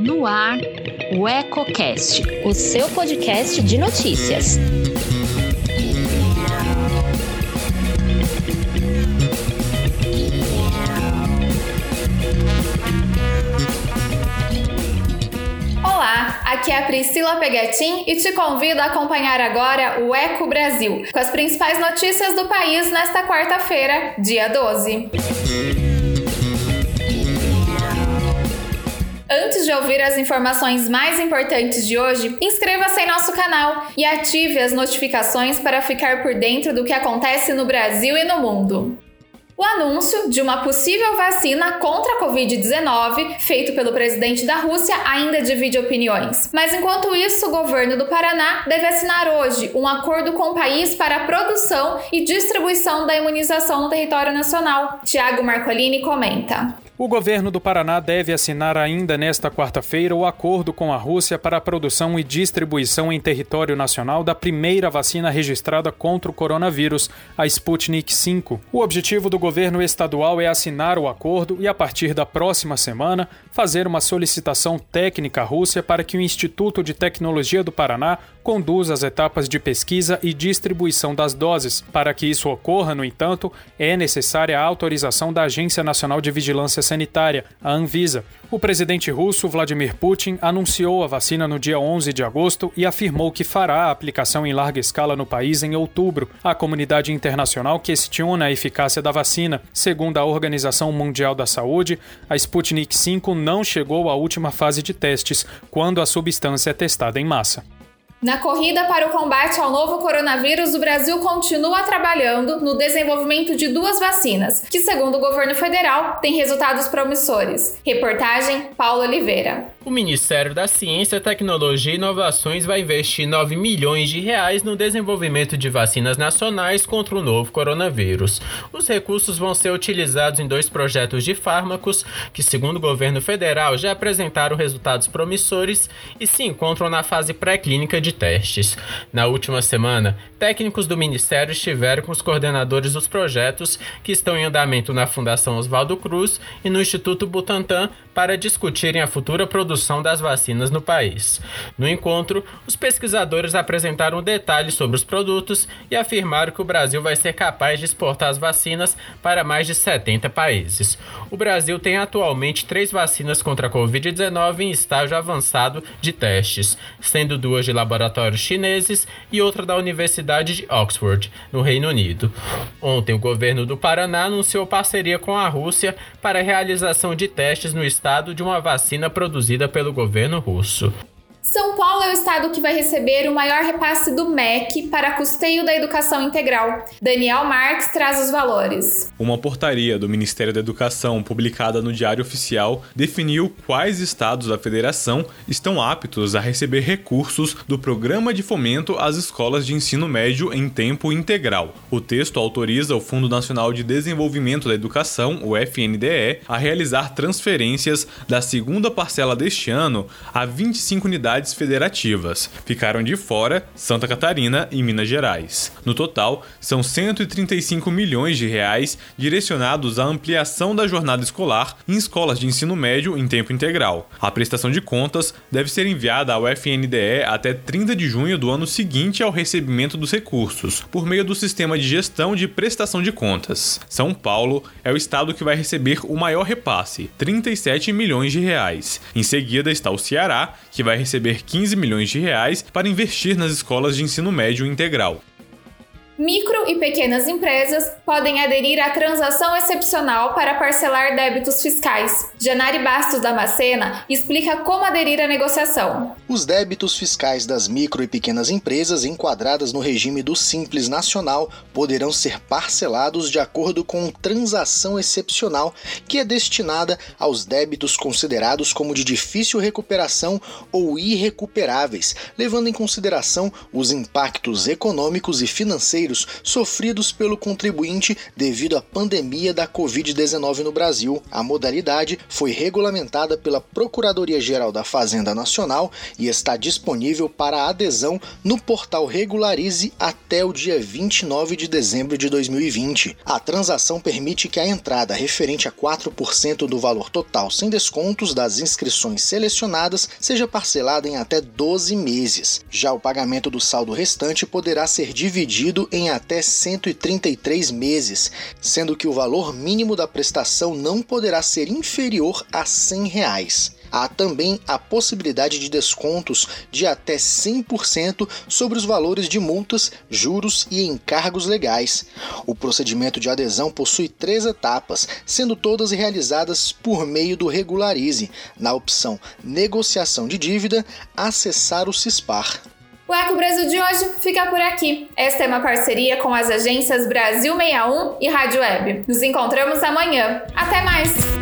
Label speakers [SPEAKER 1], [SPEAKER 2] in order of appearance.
[SPEAKER 1] No ar, o EcoCast, o seu podcast de notícias.
[SPEAKER 2] Olá, aqui é a Priscila Pegatin e te convido a acompanhar agora o Eco Brasil, com as principais notícias do país nesta quarta-feira, dia 12. Antes de ouvir as informações mais importantes de hoje, inscreva-se em nosso canal e ative as notificações para ficar por dentro do que acontece no Brasil e no mundo. O anúncio de uma possível vacina contra a Covid-19, feito pelo presidente da Rússia, ainda divide opiniões. Mas enquanto isso, o governo do Paraná deve assinar hoje um acordo com o país para a produção e distribuição da imunização no território nacional. Tiago Marcolini comenta.
[SPEAKER 3] O governo do Paraná deve assinar ainda nesta quarta-feira o acordo com a Rússia para a produção e distribuição em território nacional da primeira vacina registrada contra o coronavírus, a Sputnik V. O objetivo do governo estadual é assinar o acordo e, a partir da próxima semana, fazer uma solicitação técnica à Rússia para que o Instituto de Tecnologia do Paraná conduza as etapas de pesquisa e distribuição das doses. Para que isso ocorra, no entanto, é necessária a autorização da Agência Nacional de Vigilância Sanitária, a Anvisa. O presidente russo Vladimir Putin anunciou a vacina no dia 11 de agosto e afirmou que fará a aplicação em larga escala no país em outubro. A comunidade internacional questiona a eficácia da vacina. Segundo a Organização Mundial da Saúde, a Sputnik V não chegou à última fase de testes, quando a substância é testada em massa.
[SPEAKER 2] Na corrida para o combate ao novo coronavírus, o Brasil continua trabalhando no desenvolvimento de duas vacinas, que, segundo o governo federal, têm resultados promissores. Reportagem Paulo Oliveira.
[SPEAKER 4] O Ministério da Ciência, Tecnologia e Inovações vai investir 9 milhões de reais no desenvolvimento de vacinas nacionais contra o novo coronavírus. Os recursos vão ser utilizados em dois projetos de fármacos que, segundo o governo federal, já apresentaram resultados promissores e se encontram na fase pré-clínica de testes. Na última semana, técnicos do Ministério estiveram com os coordenadores dos projetos que estão em andamento na Fundação Oswaldo Cruz e no Instituto Butantan para discutirem a futura produção das vacinas no país. No encontro, os pesquisadores apresentaram detalhes sobre os produtos e afirmaram que o Brasil vai ser capaz de exportar as vacinas para mais de 70 países. O Brasil tem atualmente três vacinas contra a Covid-19 em estágio avançado de testes, sendo duas de laboratórios chineses e outra da Universidade de Oxford, no Reino Unido. Ontem, o governo do Paraná anunciou parceria com a Rússia para a realização de testes no estado de uma vacina produzida pelo governo russo.
[SPEAKER 2] São Paulo é o estado que vai receber o maior repasse do MEC para custeio da educação integral. Daniel Marques traz os valores.
[SPEAKER 5] Uma portaria do Ministério da Educação, publicada no Diário Oficial, definiu quais estados da federação estão aptos a receber recursos do Programa de Fomento às Escolas de Ensino Médio em Tempo Integral. O texto autoriza o Fundo Nacional de Desenvolvimento da Educação, o FNDE, a realizar transferências da segunda parcela deste ano a 25 unidades federativas. Ficaram de fora Santa Catarina e Minas Gerais. No total, são 135 milhões de reais direcionados à ampliação da jornada escolar em escolas de ensino médio em tempo integral. A prestação de contas deve ser enviada ao FNDE até 30 de junho do ano seguinte ao recebimento dos recursos, por meio do sistema de gestão de prestação de contas. São Paulo é o estado que vai receber o maior repasse, 37 milhões de reais. Em seguida está o Ceará, que vai receber receber 15 milhões de reais para investir nas escolas de ensino médio integral.
[SPEAKER 2] Micro e pequenas empresas podem aderir à transação excepcional para parcelar débitos fiscais. Janari Bastos Damascena explica como aderir à negociação.
[SPEAKER 6] Os débitos fiscais das micro e pequenas empresas enquadradas no regime do Simples Nacional poderão ser parcelados de acordo com transação excepcional, que é destinada aos débitos considerados como de difícil recuperação ou irrecuperáveis, levando em consideração os impactos econômicos e financeiros financeiros sofridos pelo contribuinte devido à pandemia da Covid-19 no Brasil. A modalidade foi regulamentada pela Procuradoria-Geral da Fazenda Nacional e está disponível para adesão no portal Regularize até o dia 29 de dezembro de 2020. A transação permite que a entrada referente a 4% do valor total sem descontos das inscrições selecionadas seja parcelada em até 12 meses. Já o pagamento do saldo restante poderá ser dividido em até 133 meses, sendo que o valor mínimo da prestação não poderá ser inferior a 100 reais. Há também a possibilidade de descontos de até 100% sobre os valores de multas, juros e encargos legais. O procedimento de adesão possui três etapas, sendo todas realizadas por meio do Regularize, na opção Negociação de Dívida, acessar o CISPAR.
[SPEAKER 2] O Eco Brasil de hoje fica por aqui. Esta é uma parceria com as agências Brasil 61 e Rádio Web. Nos encontramos amanhã. Até mais!